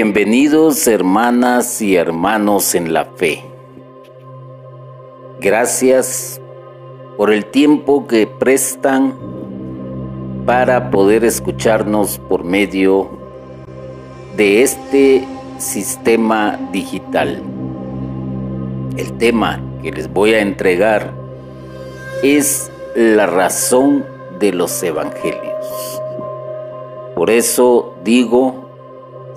Bienvenidos hermanas y hermanos en la fe. Gracias por el tiempo que prestan para poder escucharnos por medio de este sistema digital. El tema que les voy a entregar es la razón de los evangelios. Por eso digo,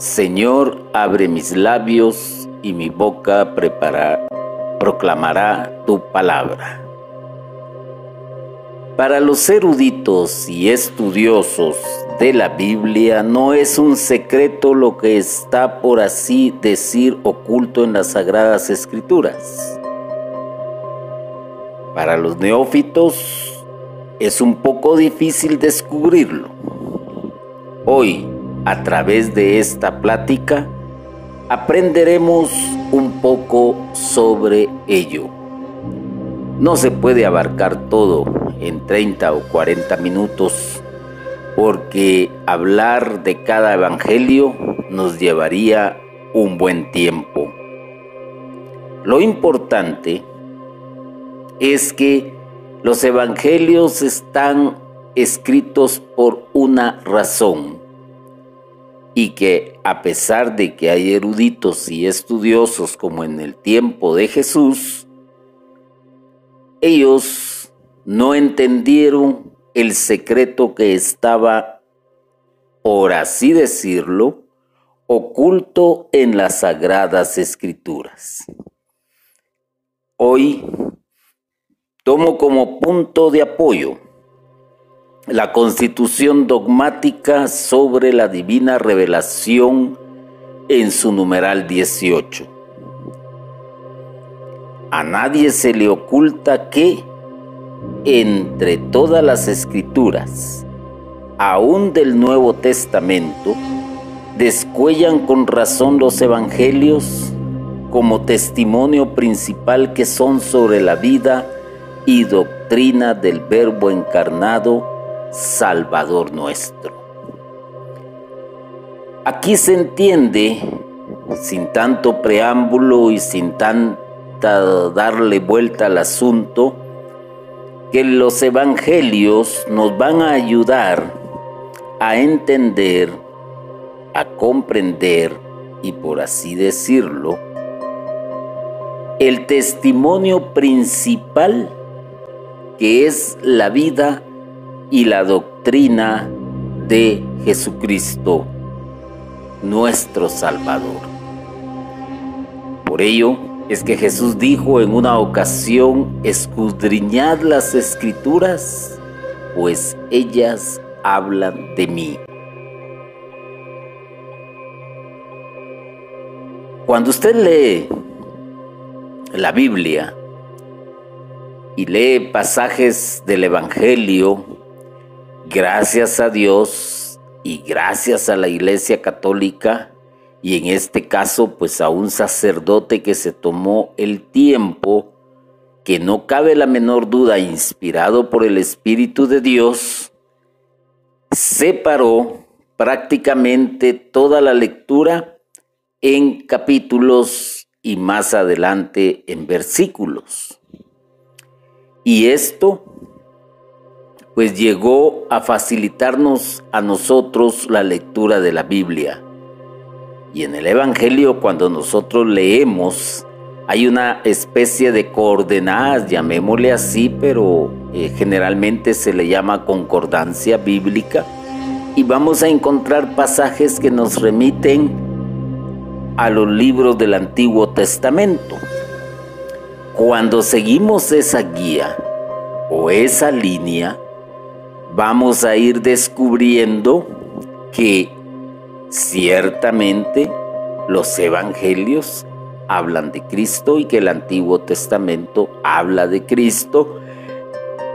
Señor, abre mis labios y mi boca proclamará tu palabra. Para los eruditos y estudiosos de la Biblia no es un secreto lo que está, por así decir, oculto en las sagradas escrituras. Para los neófitos es un poco difícil descubrirlo. Hoy, a través de esta plática aprenderemos un poco sobre ello. No se puede abarcar todo en 30 o 40 minutos porque hablar de cada evangelio nos llevaría un buen tiempo. Lo importante es que los evangelios están escritos por una razón y que a pesar de que hay eruditos y estudiosos como en el tiempo de Jesús, ellos no entendieron el secreto que estaba, por así decirlo, oculto en las sagradas escrituras. Hoy tomo como punto de apoyo la constitución dogmática sobre la divina revelación en su numeral 18. A nadie se le oculta que entre todas las escrituras, aún del Nuevo Testamento, descuellan con razón los evangelios como testimonio principal que son sobre la vida y doctrina del Verbo encarnado Salvador nuestro. Aquí se entiende, sin tanto preámbulo y sin tanta darle vuelta al asunto, que los evangelios nos van a ayudar a entender, a comprender y por así decirlo, el testimonio principal que es la vida y la doctrina de Jesucristo, nuestro Salvador. Por ello es que Jesús dijo en una ocasión, escudriñad las escrituras, pues ellas hablan de mí. Cuando usted lee la Biblia y lee pasajes del Evangelio, gracias a Dios y gracias a la Iglesia Católica y en este caso pues a un sacerdote que se tomó el tiempo que no cabe la menor duda inspirado por el Espíritu de Dios, separó prácticamente toda la lectura en capítulos y más adelante en versículos. Y esto pues llegó a facilitarnos a nosotros la lectura de la Biblia. Y en el Evangelio cuando nosotros leemos hay una especie de coordenadas, llamémosle así, pero eh, generalmente se le llama concordancia bíblica. Y vamos a encontrar pasajes que nos remiten a los libros del Antiguo Testamento. Cuando seguimos esa guía o esa línea, vamos a ir descubriendo que ciertamente los evangelios hablan de Cristo y que el Antiguo Testamento habla de Cristo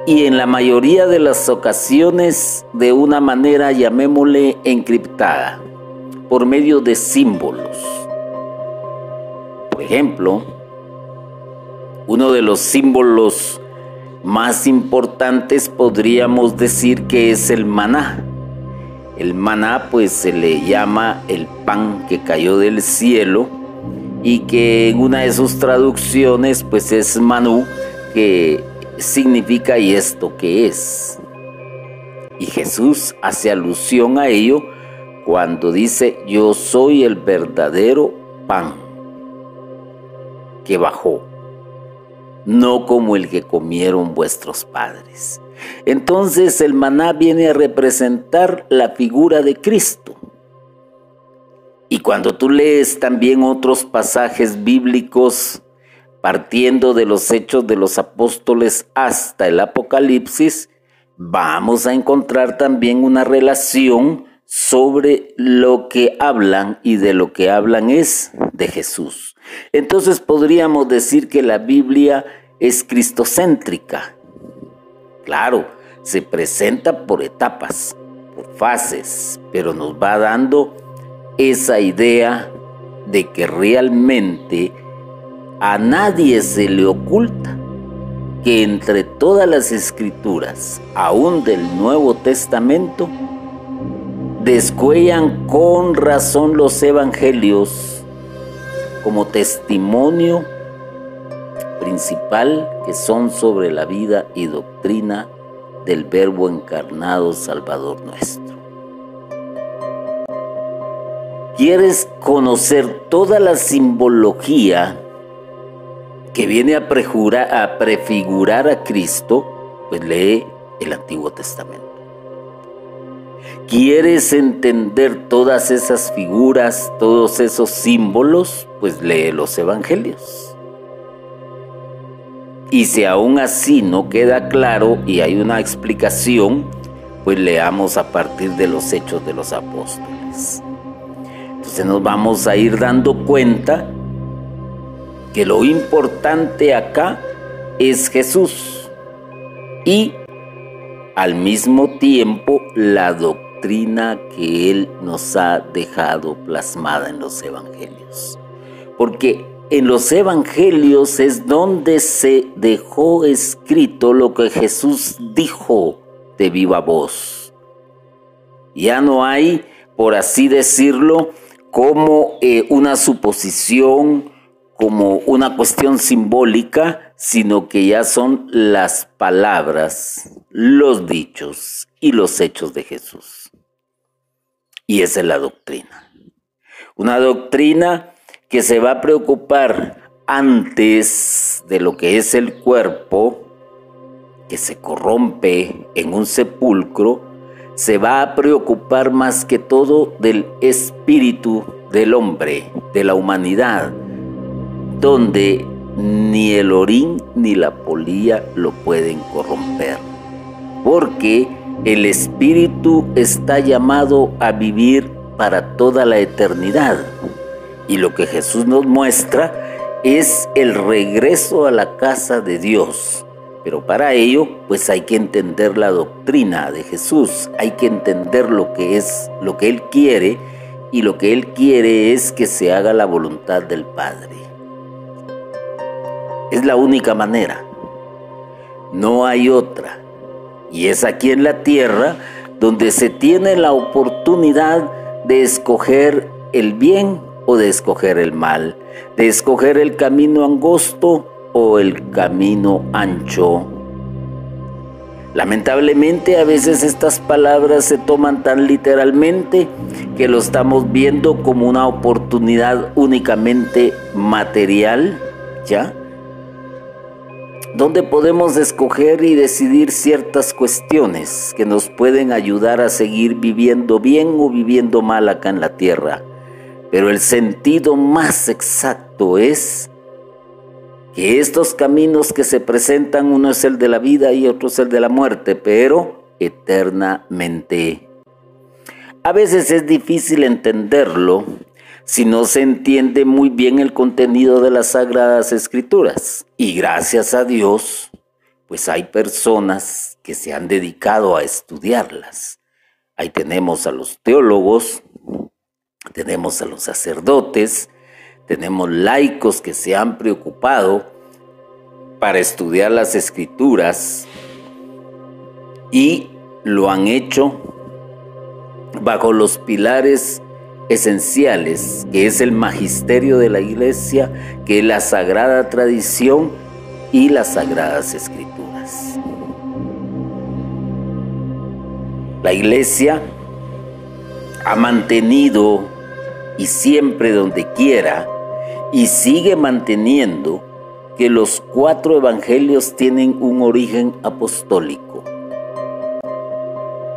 y en la mayoría de las ocasiones de una manera llamémosle encriptada, por medio de símbolos. Por ejemplo, uno de los símbolos más importantes podríamos decir que es el maná. El maná pues se le llama el pan que cayó del cielo y que en una de sus traducciones pues es manú que significa y esto que es. Y Jesús hace alusión a ello cuando dice yo soy el verdadero pan que bajó, no como el que comieron vuestros padres. Entonces el maná viene a representar la figura de Cristo. Y cuando tú lees también otros pasajes bíblicos, partiendo de los hechos de los apóstoles hasta el Apocalipsis, vamos a encontrar también una relación sobre lo que hablan y de lo que hablan es de Jesús. Entonces podríamos decir que la Biblia es cristocéntrica. Claro, se presenta por etapas, por fases, pero nos va dando esa idea de que realmente a nadie se le oculta que entre todas las escrituras, aún del Nuevo Testamento, descuellan con razón los evangelios como testimonio principal que son sobre la vida y doctrina del Verbo encarnado Salvador nuestro. ¿Quieres conocer toda la simbología que viene a, prefigurar a Cristo? Pues lee el Antiguo Testamento. ¿Quieres entender todas esas figuras, todos esos símbolos? Pues lee los Evangelios. Y si aún así no queda claro y hay una explicación, pues leamos a partir de los hechos de los apóstoles. Entonces nos vamos a ir dando cuenta que lo importante acá es Jesús y al mismo tiempo la doctrina que Él nos ha dejado plasmada en los evangelios. Porque en los evangelios es donde se dejó escrito lo que Jesús dijo de viva voz. Ya no hay, por así decirlo, como eh, una suposición, como una cuestión simbólica, sino que ya son las palabras, los dichos y los hechos de Jesús. Y esa es la doctrina. Una doctrina que se va a preocupar antes de lo que es el cuerpo, que se corrompe en un sepulcro, se va a preocupar más que todo del espíritu del hombre, de la humanidad, donde ni el orín ni la polilla lo pueden corromper, porque el espíritu está llamado a vivir para toda la eternidad. Y lo que Jesús nos muestra es el regreso a la casa de Dios. Pero para ello, pues hay que entender la doctrina de Jesús, hay que entender lo que es, lo que Él quiere, y lo que Él quiere es que se haga la voluntad del Padre. Es la única manera, no hay otra. Y es aquí en la tierra donde se tiene la oportunidad de escoger el bien o de escoger el mal, de escoger el camino angosto o el camino ancho. Lamentablemente a veces estas palabras se toman tan literalmente que lo estamos viendo como una oportunidad únicamente material, ¿ya? Donde podemos escoger y decidir ciertas cuestiones que nos pueden ayudar a seguir viviendo bien o viviendo mal acá en la tierra. Pero el sentido más exacto es que estos caminos que se presentan, uno es el de la vida y otro es el de la muerte, pero eternamente. A veces es difícil entenderlo si no se entiende muy bien el contenido de las sagradas escrituras. Y gracias a Dios, pues hay personas que se han dedicado a estudiarlas. Ahí tenemos a los teólogos, tenemos a los sacerdotes, tenemos laicos que se han preocupado para estudiar las escrituras y lo han hecho bajo los pilares esenciales, que es el magisterio de la iglesia, que es la sagrada tradición y las sagradas escrituras. La iglesia ha mantenido y siempre donde quiera y sigue manteniendo que los cuatro evangelios tienen un origen apostólico.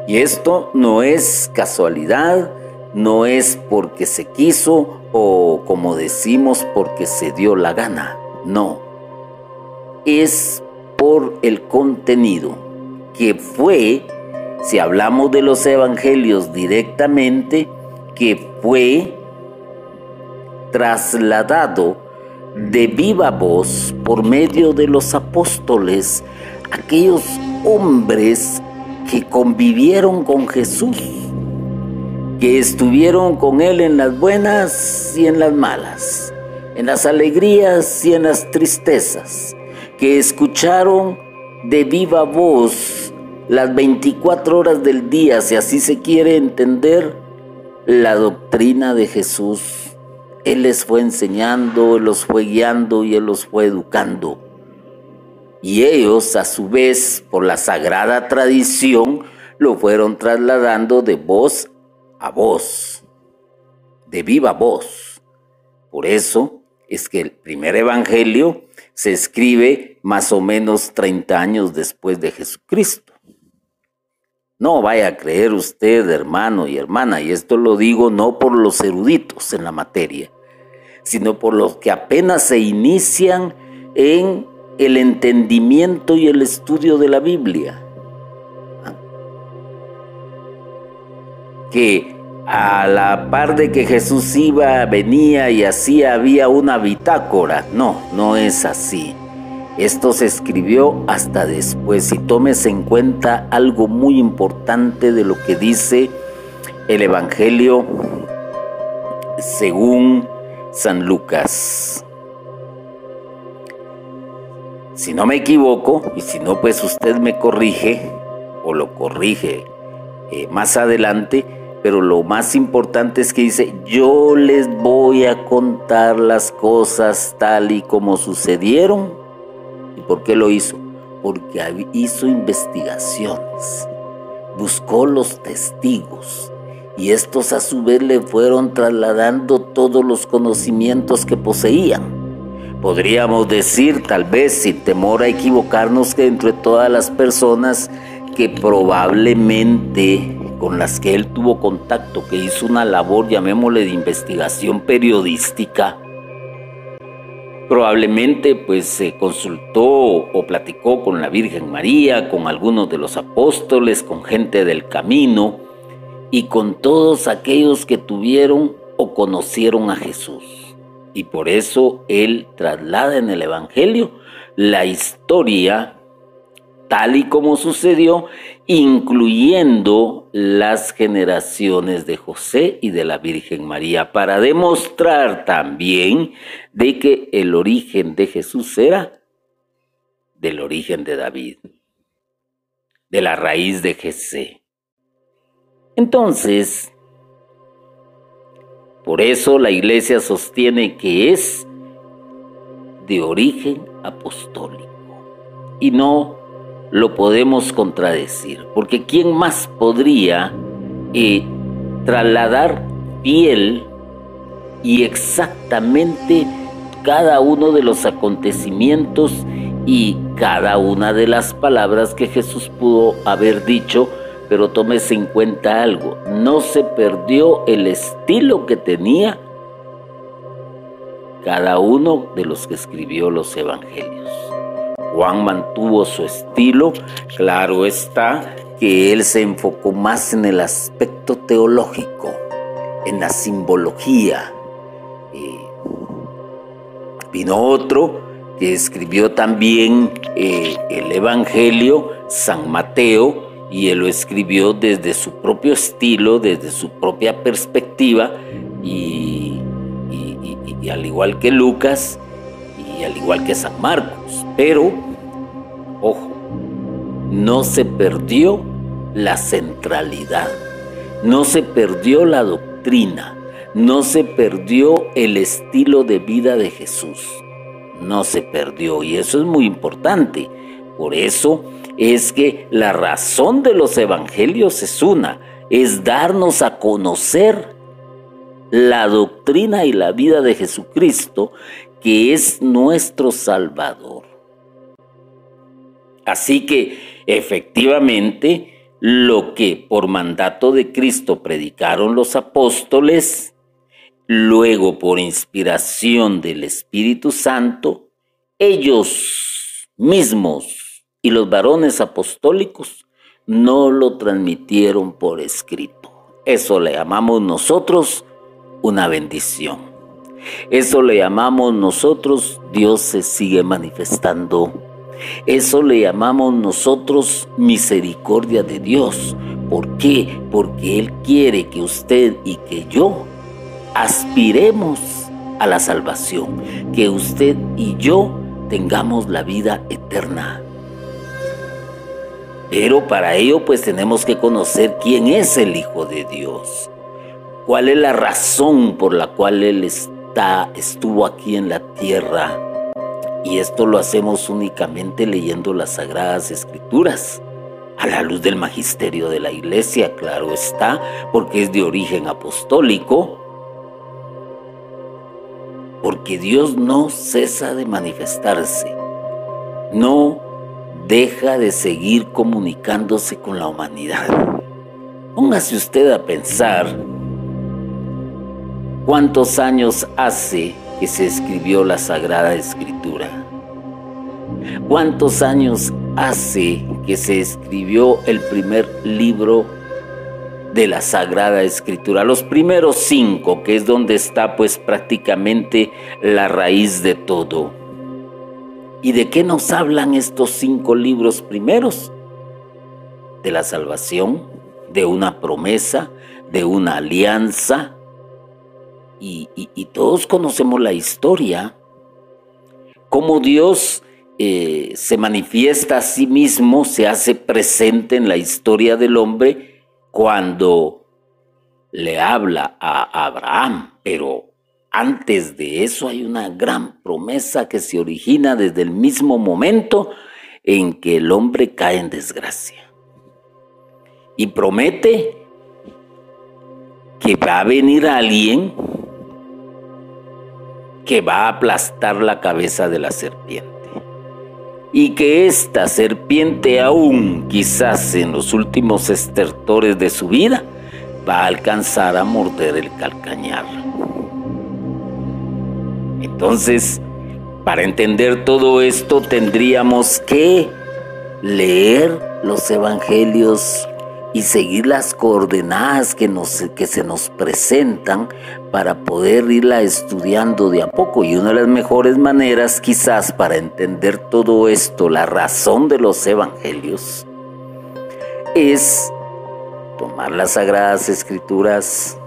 Y esto no es casualidad, no es porque se quiso o como decimos porque se dio la gana, no. Es por el contenido que fue, si hablamos de los evangelios directamente, que fue trasladado de viva voz por medio de los apóstoles, aquellos hombres que convivieron con Jesús que estuvieron con Él en las buenas y en las malas, en las alegrías y en las tristezas, que escucharon de viva voz las 24 horas del día, si así se quiere entender, la doctrina de Jesús. Él les fue enseñando, Él los fue guiando y Él los fue educando. Y ellos, a su vez, por la sagrada tradición, lo fueron trasladando de voz a voz, de viva voz. Por eso es que el primer evangelio se escribe más o menos 30 años después de Jesucristo. No vaya a creer usted, hermano y hermana, y esto lo digo no por los eruditos en la materia, sino por los que apenas se inician en el entendimiento y el estudio de la Biblia. Que a la par de que Jesús iba, venía y así había una bitácora. No, no es así. Esto se escribió hasta después y tomes en cuenta algo muy importante de lo que dice el Evangelio según San Lucas. Si no me equivoco, y si no, pues usted me corrige o lo corrige eh, más adelante, pero lo más importante es que dice, yo les voy a contar las cosas tal y como sucedieron. ¿Y por qué lo hizo? Porque hizo investigaciones, buscó los testigos y estos a su vez le fueron trasladando todos los conocimientos que poseían. Podríamos decir, tal vez sin temor a equivocarnos, que entre todas las personas que probablemente con las que él tuvo contacto, que hizo una labor, llamémosle, de investigación periodística, probablemente pues se consultó o platicó con la Virgen María, con algunos de los apóstoles, con gente del camino y con todos aquellos que tuvieron o conocieron a Jesús. Y por eso él traslada en el Evangelio la historia tal y como sucedió, incluyendo las generaciones de José y de la Virgen María, para demostrar también de que el origen de Jesús era del origen de David, de la raíz de Jesé. Entonces, por eso la iglesia sostiene que es de origen apostólico y no lo podemos contradecir, porque ¿quién más podría eh, trasladar fiel y exactamente cada uno de los acontecimientos y cada una de las palabras que Jesús pudo haber dicho, pero tómese en cuenta algo, no se perdió el estilo que tenía cada uno de los que escribió los evangelios. Juan mantuvo su estilo, claro está que él se enfocó más en el aspecto teológico, en la simbología. vino otro que escribió también eh, el Evangelio, San Mateo, y él lo escribió desde su propio estilo, desde su propia perspectiva, y al igual que Lucas, y al igual que San Marcos. Pero, ojo, no se perdió la centralidad. no se perdió la doctrina, no se perdió el estilo de vida de Jesús, no se perdió y eso es muy importante. Por eso es que la razón de los evangelios es una, es darnos a conocer la doctrina y la vida de Jesucristo, que es nuestro Salvador. Así que efectivamente lo que por mandato de Cristo predicaron los apóstoles, luego por inspiración del Espíritu Santo, ellos mismos y los varones apostólicos no lo transmitieron por escrito. Eso le llamamos nosotros una bendición. Eso le llamamos nosotros Dios se sigue manifestando. Eso le llamamos nosotros misericordia de Dios. ¿Por qué? Porque Él quiere que usted y que yo aspiremos a la salvación, que usted y yo tengamos la vida eterna. Pero para ello pues tenemos que conocer quién es el Hijo de Dios. ¿Cuál es la razón por la cual Él está, estuvo aquí en la tierra? Y esto lo hacemos únicamente leyendo las Sagradas Escrituras, a la luz del magisterio de la Iglesia, claro está, porque es de origen apostólico, porque Dios no cesa de manifestarse, no deja de seguir comunicándose con la humanidad. Póngase usted a pensar cuántos años hace que se escribió la Sagrada Escritura. ¿Cuántos años hace que se escribió el primer libro de la Sagrada Escritura? Los primeros cinco, que es donde está pues prácticamente la raíz de todo. ¿Y de qué nos hablan estos cinco libros primeros? De la salvación, de una promesa, de una alianza. Y, todos conocemos la historia, cómo Dios eh, se manifiesta a sí mismo, se hace presente en la historia del hombre cuando le habla a Abraham, pero antes de eso hay una gran promesa que se origina desde el mismo momento en que el hombre cae en desgracia. Y promete que va a venir alguien que va a aplastar la cabeza de la serpiente. Y que esta serpiente aún quizás en los últimos estertores de su vida va a alcanzar a morder el calcañar. Entonces, para entender todo esto tendríamos que leer los evangelios y seguir las coordenadas que, nos, que se nos presentan para poder irla estudiando de a poco. Y una de las mejores maneras quizás para entender todo esto, la razón de los evangelios, es tomar las sagradas escrituras,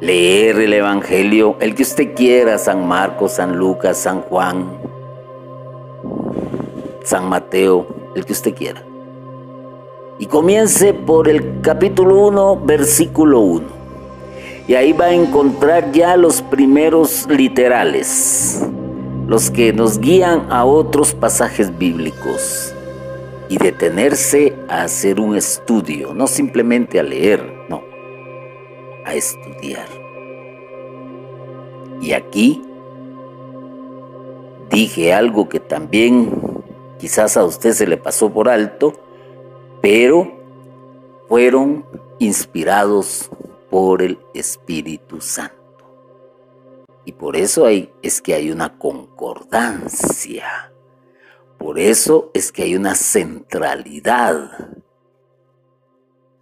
leer el Evangelio, el que usted quiera, San Marcos, San Lucas, San Juan, San Mateo, el que usted quiera. Y comience por el capítulo 1, versículo 1. Y ahí va a encontrar ya los primeros literales, los que nos guían a otros pasajes bíblicos. Y detenerse a hacer un estudio, no simplemente a leer, no, a estudiar. Y aquí dije algo que también quizás a usted se le pasó por alto, pero fueron inspirados por el Espíritu Santo. Y por eso hay, es que hay una concordancia. Por eso es que hay una centralidad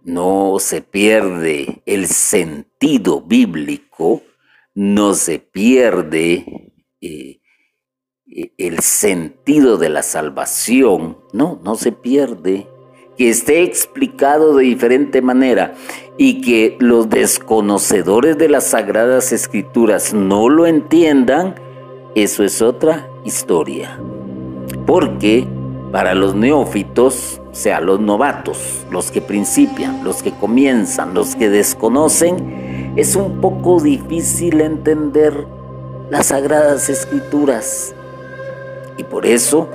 no se pierde el sentido bíblico, no se pierde eh, eh, el sentido de la salvación, no, no se pierde. Que esté explicado de diferente manera y que los desconocedores de las sagradas escrituras no lo entiendan, eso es otra historia. Porque para los neófitos, o sea, los novatos, los que principian, los que comienzan, los que desconocen, es un poco difícil entender las sagradas escrituras. Y por eso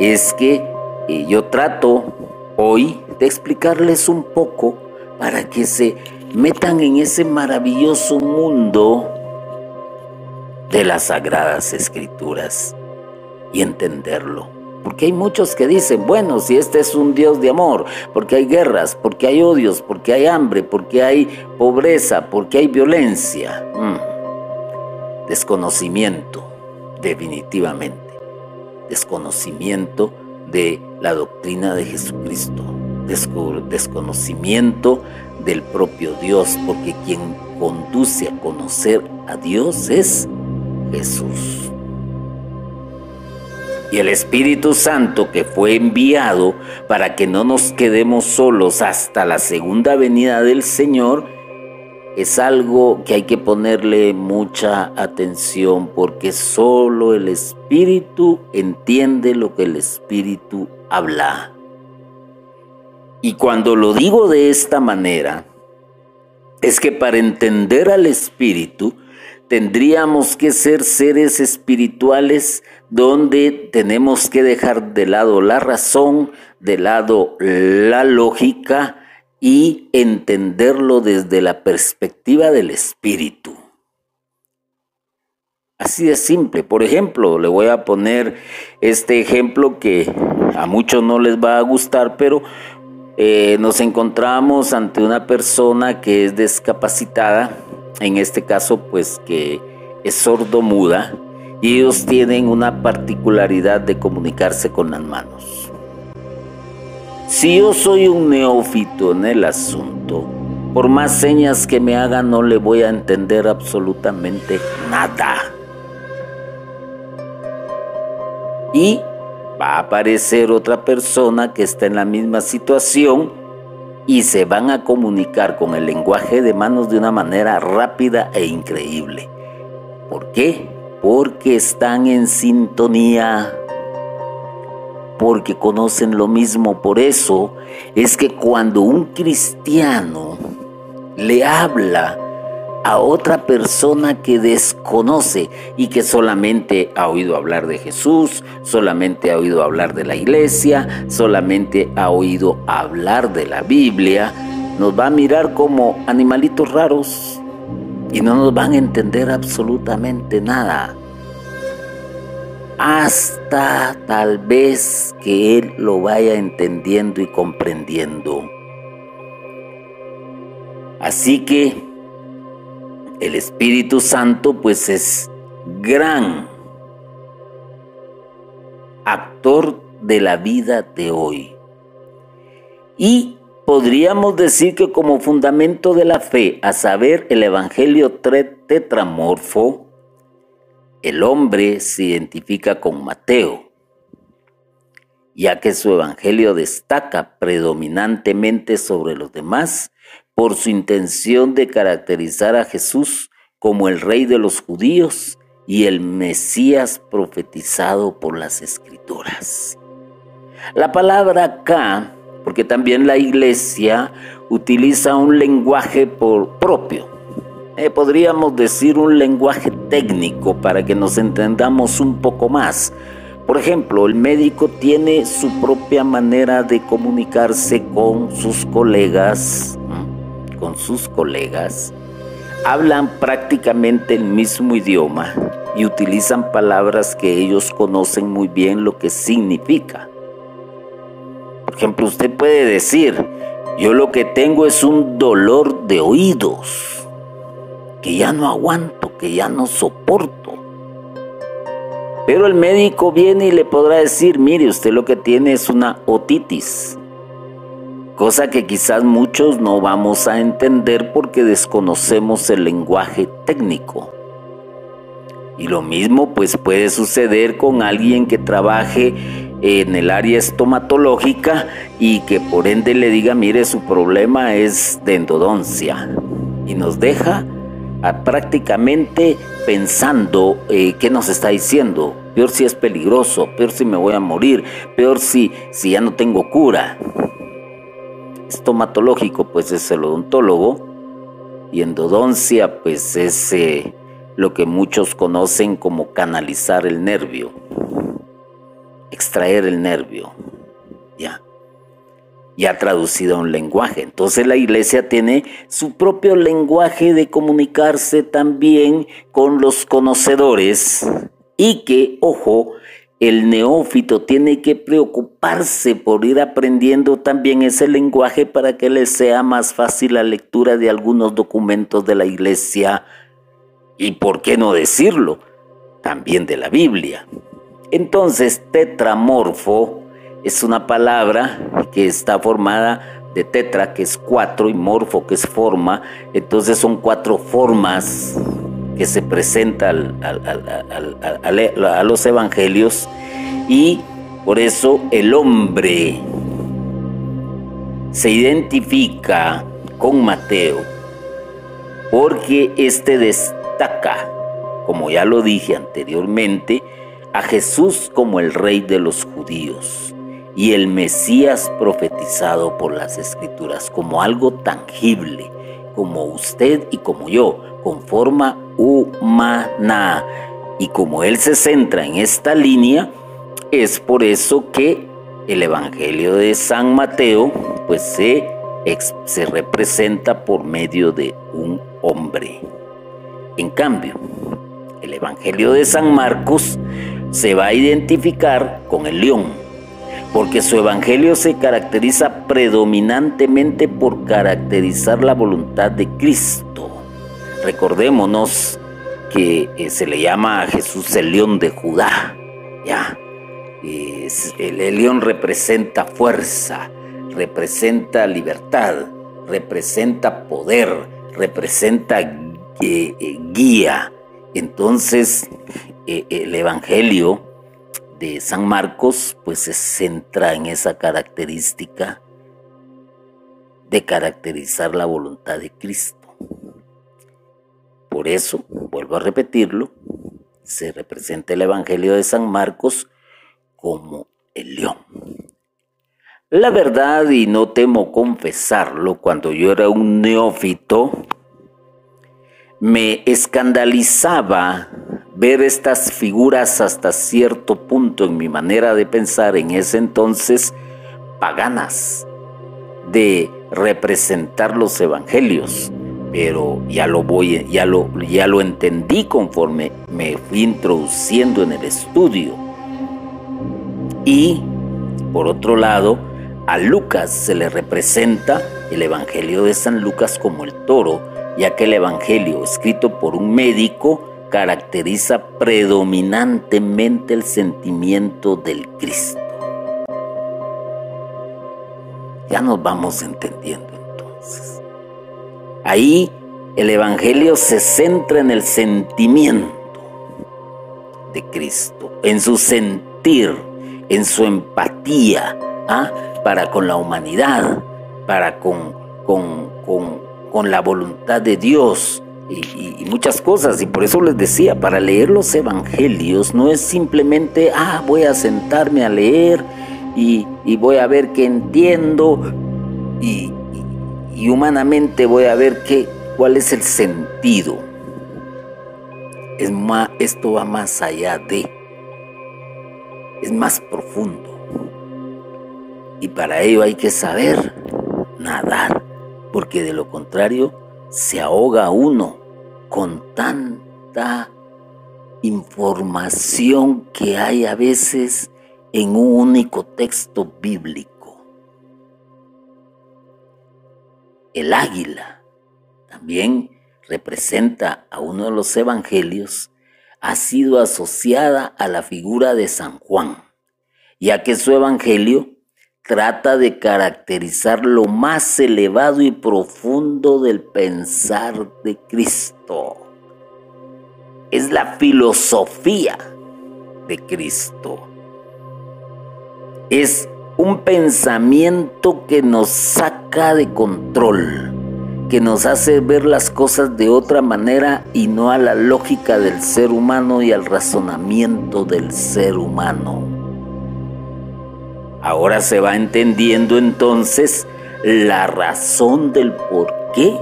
es que eh, yo trato hoy de explicarles un poco para que se metan en ese maravilloso mundo de las sagradas escrituras y entenderlo. Porque hay muchos que dicen, bueno, si este es un Dios de amor, porque hay guerras, porque hay odios, porque hay hambre, porque hay pobreza, porque hay violencia. Mm. Desconocimiento, definitivamente. Desconocimiento de la doctrina de Jesucristo. Desconocimiento del propio Dios, porque quien conduce a conocer a Dios es Jesús. Y el Espíritu Santo que fue enviado para que no nos quedemos solos hasta la segunda venida del Señor, es algo que hay que ponerle mucha atención porque solo el Espíritu entiende lo que el Espíritu habla. Y cuando lo digo de esta manera, es que para entender al Espíritu, tendríamos que ser seres espirituales donde tenemos que dejar de lado la razón, de lado la lógica y entenderlo desde la perspectiva del espíritu. Así de simple. Por ejemplo, le voy a poner este ejemplo que a muchos no les va a gustar, pero eh, nos encontramos ante una persona que es discapacitada en este caso pues que es sordo-muda, y ellos tienen una particularidad de comunicarse con las manos. Si yo soy un neófito en el asunto, por más señas que me hagan no le voy a entender absolutamente nada. Y va a aparecer otra persona que está en la misma situación y se van a comunicar con el lenguaje de manos de una manera rápida e increíble. ¿Por qué? Porque están en sintonía, porque conocen lo mismo. Por eso es que cuando un cristiano le habla a otra persona que desconoce y que solamente ha oído hablar de Jesús, solamente ha oído hablar de la iglesia, solamente ha oído hablar de la Biblia, nos va a mirar como animalitos raros y no nos van a entender absolutamente nada. Hasta tal vez que Él lo vaya entendiendo y comprendiendo. Así que el Espíritu Santo pues es gran actor de la vida de hoy. Y podríamos decir que como fundamento de la fe, a saber, el Evangelio tetramorfo, el hombre se identifica con Mateo, ya que su Evangelio destaca predominantemente sobre los demás por su intención de caracterizar a Jesús como el rey de los judíos y el Mesías profetizado por las escrituras. La palabra acá, porque también la iglesia utiliza un lenguaje por propio, eh, podríamos decir un lenguaje técnico para que nos entendamos un poco más. Por ejemplo, el médico tiene su propia manera de comunicarse con sus colegas, con sus colegas, hablan prácticamente el mismo idioma y utilizan palabras que ellos conocen muy bien lo que significa. Por ejemplo, usted puede decir, yo lo que tengo es un dolor de oídos, que ya no aguanto, que ya no soporto. Pero el médico viene y le podrá decir, mire, usted lo que tiene es una otitis cosa que quizás muchos no vamos a entender porque desconocemos el lenguaje técnico. Y lo mismo pues puede suceder con alguien que trabaje en el área estomatológica y que por ende le diga, mire, su problema es de endodoncia. Y nos deja prácticamente pensando eh, qué nos está diciendo. Peor si es peligroso, peor si me voy a morir, peor si, si ya no tengo cura. Estomatológico, pues es el odontólogo, y endodoncia, pues es eh, lo que muchos conocen como canalizar el nervio, extraer el nervio, ya ya traducido a un lenguaje. Entonces la iglesia tiene su propio lenguaje de comunicarse también con los conocedores y que, ojo, el neófito tiene que preocuparse por ir aprendiendo también ese lenguaje para que le sea más fácil la lectura de algunos documentos de la iglesia y, por qué no decirlo, también de la Biblia. Entonces, tetramorfo es una palabra que está formada de tetra, que es cuatro, y morfo, que es forma. Entonces son cuatro formas que se presentan a los evangelios y por eso el hombre se identifica con Mateo porque éste destaca, como ya lo dije anteriormente, a Jesús como el rey de los judíos y el Mesías profetizado por las escrituras como algo tangible, como usted y como yo, con forma humana. Y como Él se centra en esta línea, es por eso que el Evangelio de San Mateo pues se, se representa por medio de un hombre. En cambio, el Evangelio de San Marcos se va a identificar con el león porque su evangelio se caracteriza predominantemente por caracterizar la voluntad de Cristo. Recordémonos que eh, se le llama a Jesús el león de Judá. Ya, el, león representa fuerza, representa libertad, representa poder, representa eh, eh, guía. Entonces, el evangelio de San Marcos pues se centra en esa característica de caracterizar la voluntad de Cristo. Por eso, vuelvo a repetirlo, se representa el Evangelio de San Marcos como el león. La verdad, y no temo confesarlo, cuando yo era un neófito, me escandalizaba ver estas figuras hasta cierto punto en mi manera de pensar en ese entonces paganas de representar los evangelios. Pero ya lo voy ya lo ya lo entendí conforme me fui introduciendo en el estudio. Y por otro lado a Lucas se le representa el evangelio de San Lucas como el toro ya que el evangelio escrito por un médico caracteriza predominantemente el sentimiento del Cristo. Ya nos vamos entendiendo entonces. Ahí el Evangelio se centra en el sentimiento de Cristo, en su sentir, en su empatía ¿ah? para con la humanidad, para con, con, con la voluntad de Dios, y, muchas cosas. Y por eso les decía, para leer los evangelios no es simplemente, ah, voy a sentarme a leer y, voy a ver qué entiendo y, humanamente voy a ver qué, cuál es el sentido. Es más, esto va más allá de, es más profundo. Y para ello hay que saber nadar, porque de lo contrario se ahoga uno con tanta información que hay a veces en un único texto bíblico. El águila también representa a uno de los evangelios, ha sido asociada a la figura de San Juan, ya que su evangelio trata de caracterizar lo más elevado y profundo del pensar de Cristo. Es la filosofía de Cristo. Es un pensamiento que nos saca de control, que nos hace ver las cosas de otra manera y no a la lógica del ser humano y al razonamiento del ser humano. Ahora se va entendiendo entonces la razón del por qué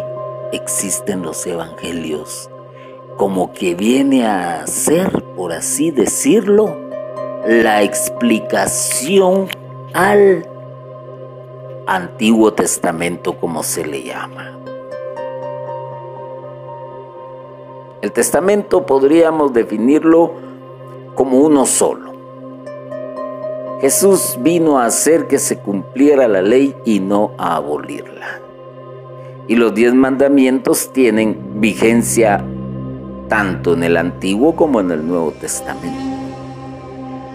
existen los evangelios, como que viene a ser, por así decirlo, la explicación al Antiguo Testamento, como se le llama. El testamento podríamos definirlo como uno solo. Jesús vino a hacer que se cumpliera la ley y no a abolirla. Y los diez mandamientos tienen vigencia tanto en el Antiguo como en el Nuevo Testamento.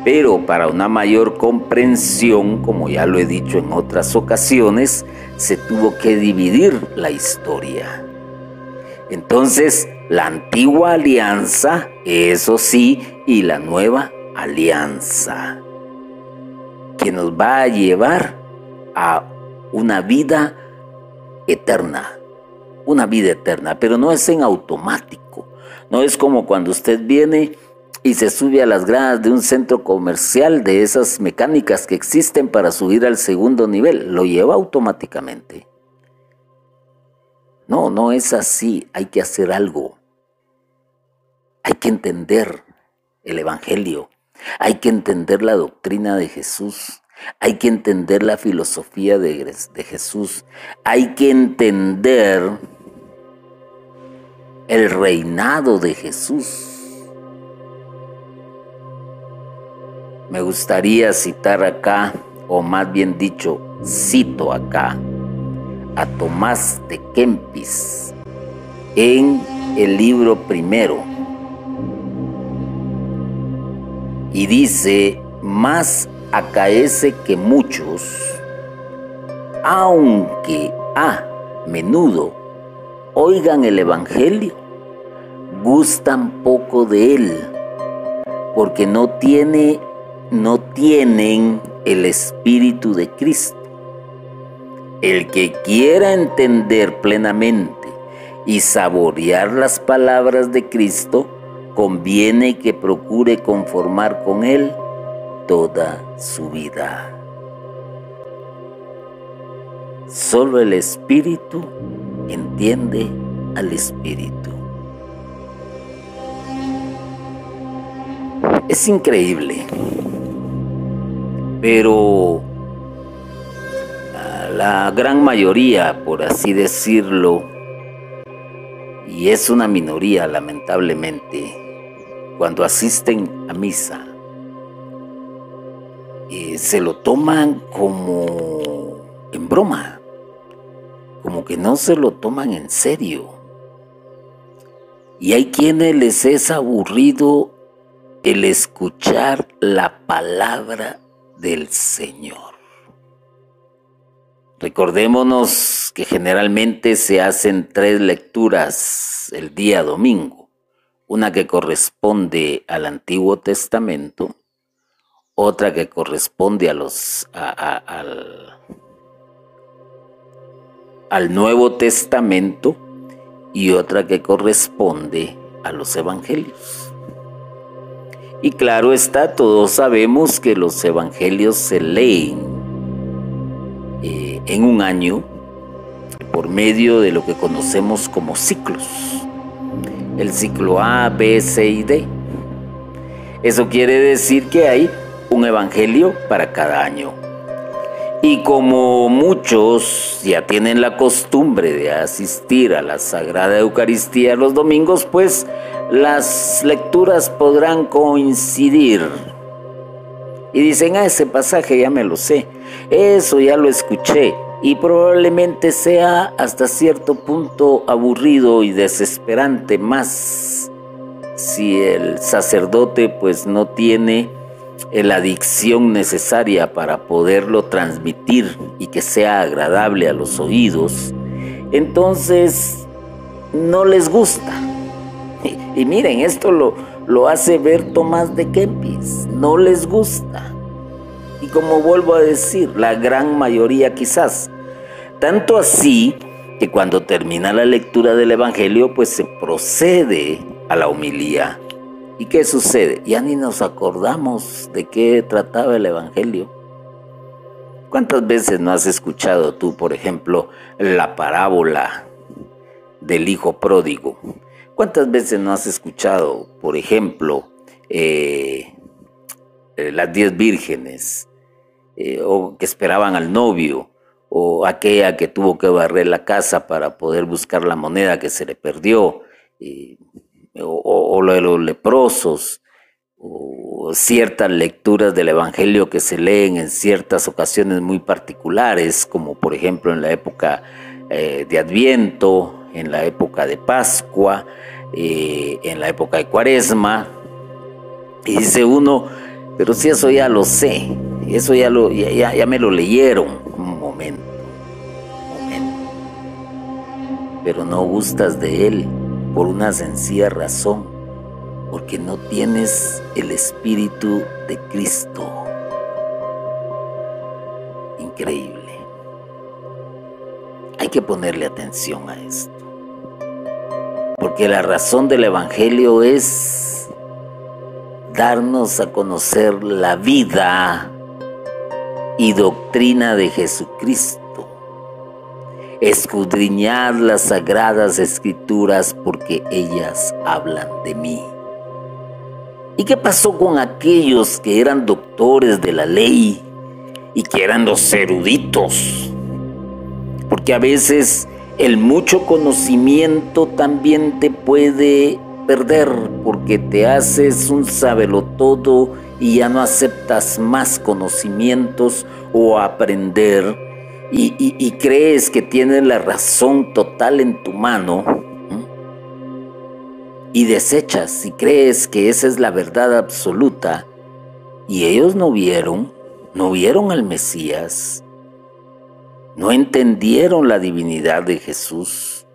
Pero para una mayor comprensión, como ya lo he dicho en otras ocasiones, se tuvo que dividir la historia. Entonces, la antigua alianza, eso sí, y la nueva alianza, que nos va a llevar a una vida eterna, una vida eterna, pero no es en automático, no es como cuando usted viene y se sube a las gradas de un centro comercial de esas mecánicas que existen para subir al segundo nivel, lo lleva automáticamente. No, no es así, hay que hacer algo. Hay que entender el Evangelio, hay que entender la doctrina de Jesús, hay que entender la filosofía de, Jesús, hay que entender el reinado de Jesús. Me gustaría citar acá, o más bien dicho, cito acá, a Tomás de Kempis en el libro primero y dice, más acaece que muchos, aunque a menudo oigan el Evangelio, gustan poco de él, porque no tiene, no tienen el Espíritu de Cristo. El que quiera entender plenamente y saborear las palabras de Cristo, conviene que procure conformar con Él toda su vida. Solo el Espíritu entiende al Espíritu. Es increíble, pero la gran mayoría, por así decirlo, y es una minoría lamentablemente, cuando asisten a misa, eh, se lo toman como en broma, como que no se lo toman en serio. Y hay quienes les es aburrido el escuchar la palabra del Señor. Recordémonos que generalmente se hacen tres lecturas el día domingo una que corresponde al Antiguo Testamento, otra que corresponde a los, al, al Nuevo Testamento y otra que corresponde a los Evangelios. Y claro está, todos sabemos que los Evangelios se leen eh, en un año por medio de lo que conocemos como ciclos el ciclo A, B, C y D. Eso quiere decir que hay un evangelio para cada año. Y como muchos ya tienen la costumbre de asistir a la Sagrada Eucaristía los domingos, pues las lecturas podrán coincidir. Y dicen, ah, ese pasaje ya me lo sé, eso ya lo escuché, y probablemente sea hasta cierto punto aburrido y desesperante más si el sacerdote pues no tiene la adicción necesaria para poderlo transmitir y que sea agradable a los oídos, entonces no les gusta. Y, miren, esto lo, lo hace ver Tomás de Kempis, no les gusta. Como vuelvo a decir, la gran mayoría quizás tanto así que cuando termina la lectura del Evangelio, pues se procede a la homilía. ¿Y qué sucede? Ya ni nos acordamos de qué trataba el Evangelio. ¿Cuántas veces no has escuchado tú, por ejemplo, la parábola del hijo pródigo? ¿Cuántas veces no has escuchado, por ejemplo, eh, eh, las diez vírgenes, eh, o que esperaban al novio, o aquella que tuvo que barrer la casa para poder buscar la moneda que se le perdió, o, lo de los leprosos, o ciertas lecturas del Evangelio que se leen en ciertas ocasiones muy particulares, como por ejemplo en la época de Adviento, en la época de Pascua, en la época de Cuaresma, y dice uno, pero si eso ya lo sé, eso ya, lo, ya, ya me lo leyeron. Un momento, un momento. Pero no gustas de él por una sencilla razón, porque no tienes el Espíritu de Cristo. Increíble. Hay que ponerle atención a esto. Porque la razón del Evangelio es darnos a conocer la vida y doctrina de Jesucristo. Escudriñad las sagradas escrituras porque ellas hablan de mí. ¿Y qué pasó con aquellos que eran doctores de la ley y que eran los eruditos? Porque a veces el mucho conocimiento también te puede perder porque te haces un todo y ya no aceptas más conocimientos o aprender y, crees que tienes la razón total en tu mano y desechas y crees que esa es la verdad absoluta y ellos no vieron, no vieron al Mesías, no entendieron la divinidad de Jesús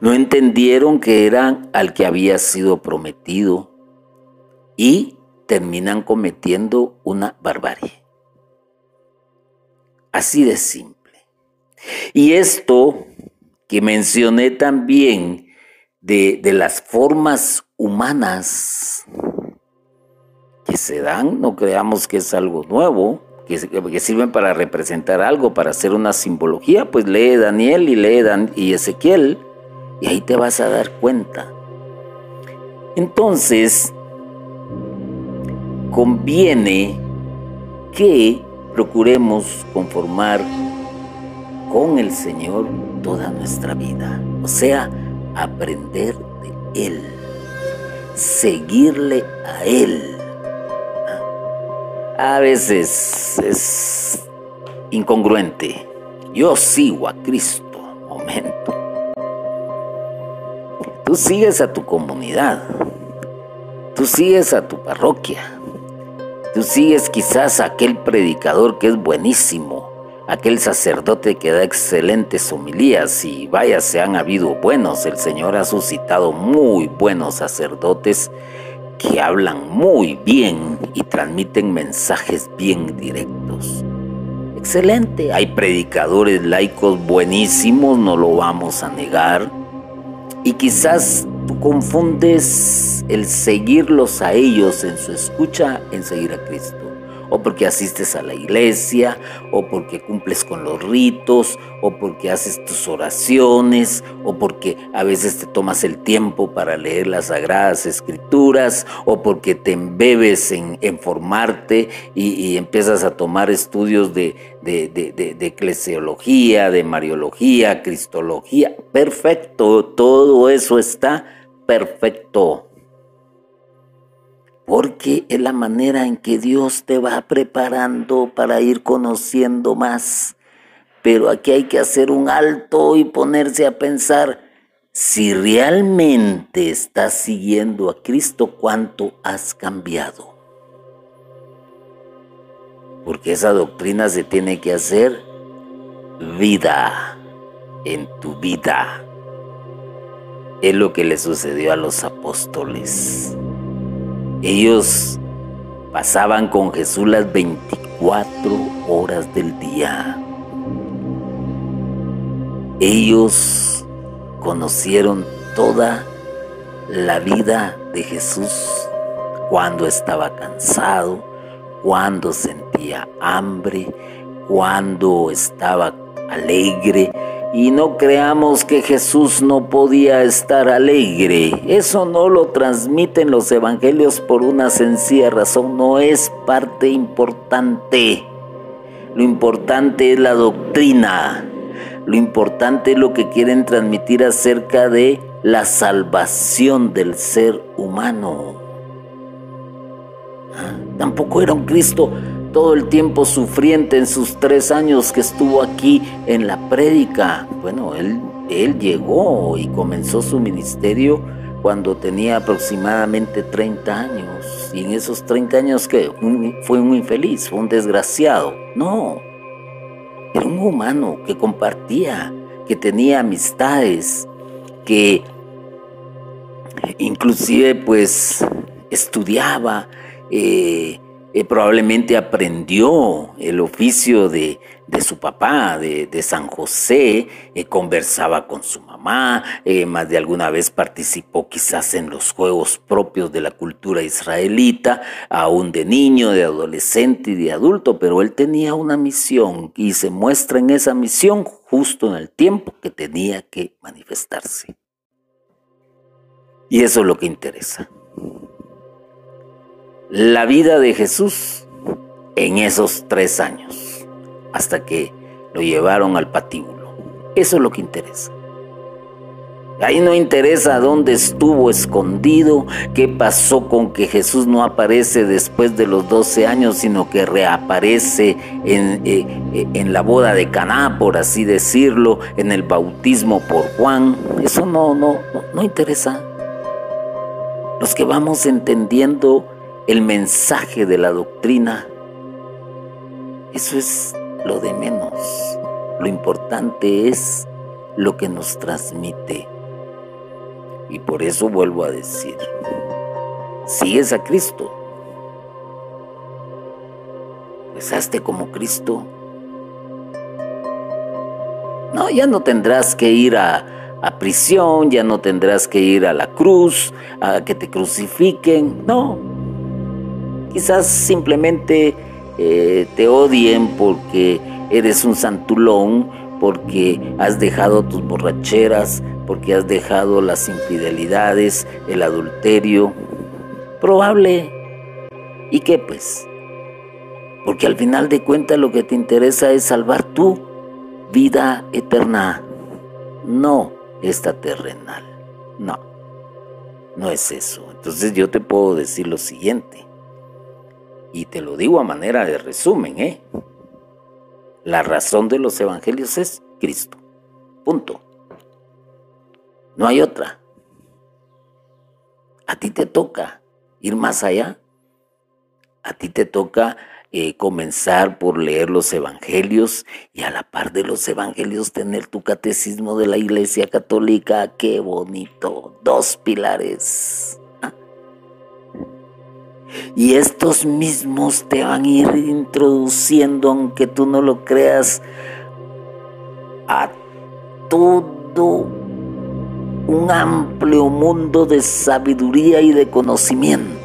no entendieron que eran al que había sido prometido y terminan cometiendo una barbarie. Así de simple. Y esto que mencioné también de, las formas humanas que se dan, no creamos que es algo nuevo, que, que, sirven para representar algo, para hacer una simbología, pues lee Daniel y lee Dan y Ezequiel y ahí te vas a dar cuenta. Entonces, conviene que procuremos conformar con el Señor toda nuestra vida. O sea, aprender de Él, seguirle a Él. A veces es incongruente. Yo sigo a Cristo. Momento. Tú sigues a tu comunidad, tú sigues a tu parroquia, tú sigues quizás aquel predicador que es buenísimo, aquel sacerdote que da excelentes homilías y vaya, se han habido buenos, el Señor ha suscitado muy buenos sacerdotes que hablan muy bien y transmiten mensajes bien directos. Excelente, hay predicadores laicos buenísimos, no lo vamos a negar. Y quizás tú confundes el seguirlos a ellos en su escucha en seguir a Cristo o porque asistes a la iglesia, o porque cumples con los ritos, o porque haces tus oraciones, o porque a veces te tomas el tiempo para leer las sagradas escrituras, o porque te embebes en, formarte y, empiezas a tomar estudios de, de, de eclesiología, de mariología, cristología. Perfecto, todo eso está perfecto porque es la manera en que Dios te va preparando para ir conociendo más. Pero aquí hay que hacer un alto y ponerse a pensar si realmente estás siguiendo a Cristo, cuánto has cambiado. Porque esa doctrina se tiene que hacer vida en tu vida. Es lo que le sucedió a los apóstoles. Ellos pasaban con Jesús las 24 horas del día. Ellos conocieron toda la vida de Jesús cuando estaba cansado, cuando sentía hambre, cuando estaba alegre. Y no creamos que Jesús no podía estar alegre. Eso no lo transmiten los evangelios por una sencilla razón. No es parte importante. Lo importante es la doctrina. Lo importante es lo que quieren transmitir acerca de la salvación del ser humano. Ah, tampoco era un Cristo todo el tiempo sufriente en sus tres años que estuvo aquí en la prédica. Bueno, él, él llegó y comenzó su ministerio cuando tenía aproximadamente 30 años. Y en esos 30 años que fue un infeliz, fue un desgraciado. No, era un humano que compartía, que tenía amistades, que inclusive pues estudiaba, eh, eh, probablemente aprendió el oficio de, su papá, de, San José, eh, conversaba con su mamá, más de alguna vez participó quizás en los juegos propios de la cultura israelita, aún de niño, de adolescente y de adulto, pero él tenía una misión y se muestra en esa misión justo en el tiempo que tenía que manifestarse. Y eso es lo que interesa la vida de Jesús en esos tres años, hasta que lo llevaron al patíbulo. Eso es lo que interesa. Ahí no interesa dónde estuvo escondido, qué pasó con que Jesús no aparece después de los 12 años, sino que reaparece en, eh, eh, en, la boda de Caná, por así decirlo, en el bautismo por Juan. Eso no, no, no, no interesa. Los que vamos entendiendo el mensaje de la doctrina, eso es lo de menos. Lo importante es lo que nos transmite. Y por eso vuelvo a decir, sigues a Cristo, pues hazte como Cristo. No, ya no tendrás que ir a, a prisión, ya no tendrás que ir a la cruz, a que te crucifiquen. No, Quizás simplemente eh, te odien porque eres un santulón, porque has dejado tus borracheras, porque has dejado las infidelidades, el adulterio. Probable. ¿Y qué pues? Porque al final de cuentas lo que te interesa es salvar tu vida eterna, no esta terrenal. No, no es eso. Entonces yo te puedo decir lo siguiente. Y te lo digo a manera de resumen, ¿eh? La razón de los evangelios es Cristo. Punto. No hay otra. A ti te toca ir más allá. A ti te toca eh, comenzar por leer los evangelios y a la par de los evangelios tener tu catecismo de la Iglesia Católica. ¡Qué bonito! Dos pilares. Y estos mismos te van a ir introduciendo, aunque tú no lo creas, a todo un amplio mundo de sabiduría y de conocimiento.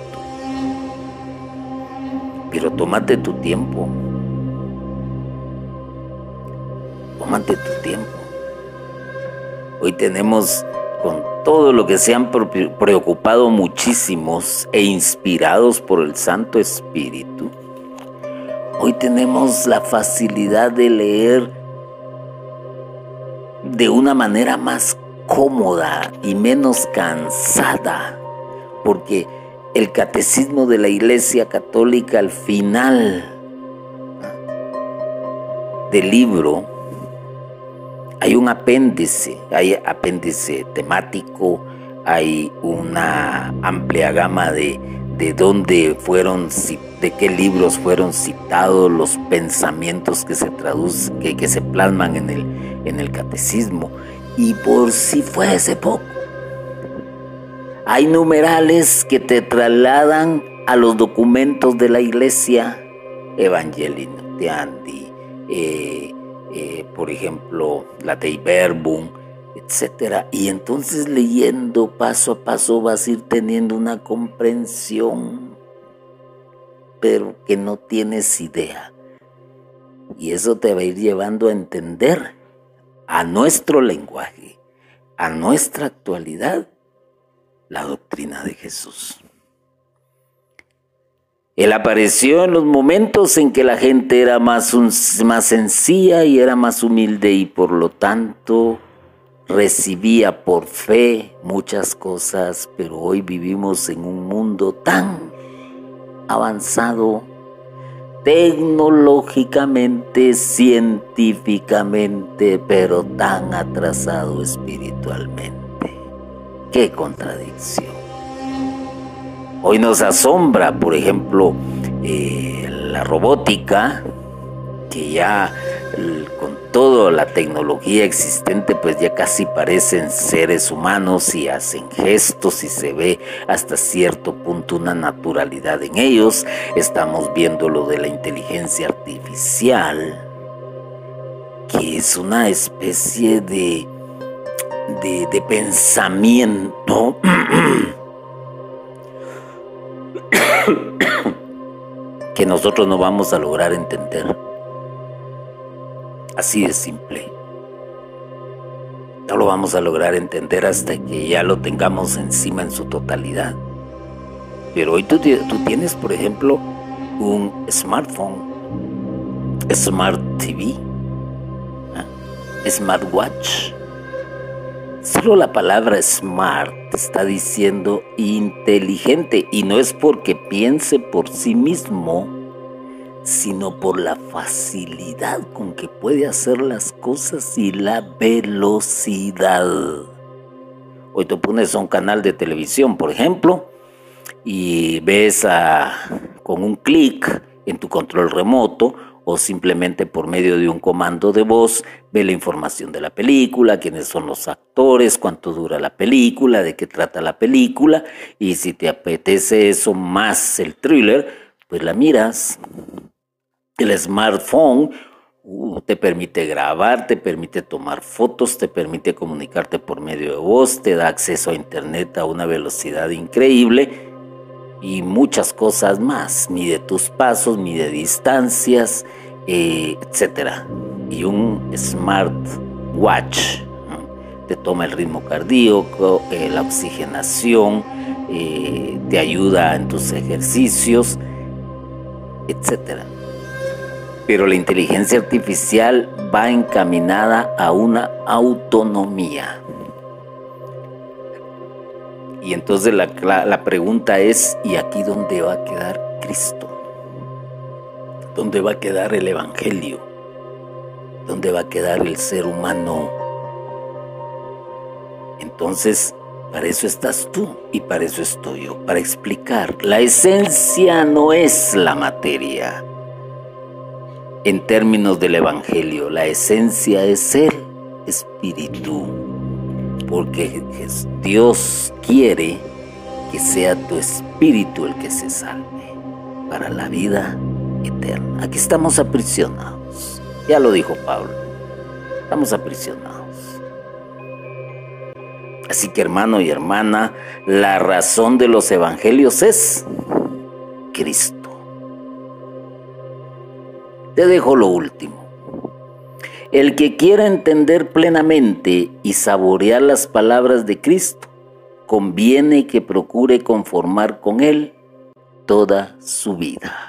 Pero tómate tu tiempo. Tómate tu tiempo. Hoy tenemos con todo lo que se han preocupado muchísimos e inspirados por el Santo Espíritu, hoy tenemos la facilidad de leer de una manera más cómoda y menos cansada, porque el catecismo de la Iglesia Católica al final del libro hay un apéndice, hay apéndice temático, hay una amplia gama de, de dónde fueron, de qué libros fueron citados los pensamientos que se traducen, que, que se plasman en el, en el catecismo. Y por si fuese poco, hay numerales que te trasladan a los documentos de la iglesia, Evangelino de Andy, eh, eh, por ejemplo, la de Iberbum, etc. Y entonces leyendo paso a paso vas a ir teniendo una comprensión, pero que no tienes idea. Y eso te va a ir llevando a entender a nuestro lenguaje, a nuestra actualidad, la doctrina de Jesús. Él apareció en los momentos en que la gente era más, más sencilla y era más humilde y por lo tanto recibía por fe muchas cosas, pero hoy vivimos en un mundo tan avanzado tecnológicamente, científicamente, pero tan atrasado espiritualmente. ¡Qué contradicción! Hoy nos asombra, por ejemplo, eh, la robótica, que ya con toda la tecnología existente, pues ya casi parecen seres humanos y hacen gestos y se ve hasta cierto punto una naturalidad en ellos. Estamos viendo lo de la inteligencia artificial, que es una especie de, de, de pensamiento que nosotros no vamos a lograr entender. Así de simple. No lo vamos a lograr entender hasta que ya lo tengamos encima en su totalidad. Pero hoy tú, tienes, por ejemplo, un smartphone, smart TV, ¿ah? smartwatch. Solo la palabra smart está diciendo inteligente y no es porque piense por sí mismo, sino por la facilidad con que puede hacer las cosas y la velocidad. Hoy te pones a un canal de televisión, por ejemplo, y ves con un clic en tu control remoto o simplemente por medio de un comando de voz ve la información de la película, quiénes son los actores, cuánto dura la película, de qué trata la película y si te apetece eso más el thriller, pues la miras. El smartphone uh, te permite grabar, te permite tomar fotos, te permite comunicarte por medio de voz, te da acceso a internet a una velocidad increíble y muchas cosas más. Mide tus pasos, mide distancias, eh, etc. Y un smart watch te toma el ritmo cardíaco, eh, la oxigenación, eh, te ayuda en tus ejercicios, etc. Pero la inteligencia artificial va encaminada a una autonomía. Y entonces la, pregunta es, ¿y aquí dónde va a quedar Cristo? ¿Dónde va a quedar el Evangelio? ¿Dónde va a quedar el ser humano? Entonces, para eso estás tú y para eso estoy yo, para explicar. La esencia no es la materia. En términos del Evangelio, la esencia es el Espíritu porque Dios quiere que sea tu espíritu el que se salve para la vida eterna. Aquí estamos aprisionados. Ya lo dijo Pablo. Estamos aprisionados. Así que hermano y hermana, la razón de los evangelios es Cristo. Te dejo lo último. El que quiera entender plenamente y saborear las palabras de Cristo, conviene que procure conformar con Él toda su vida.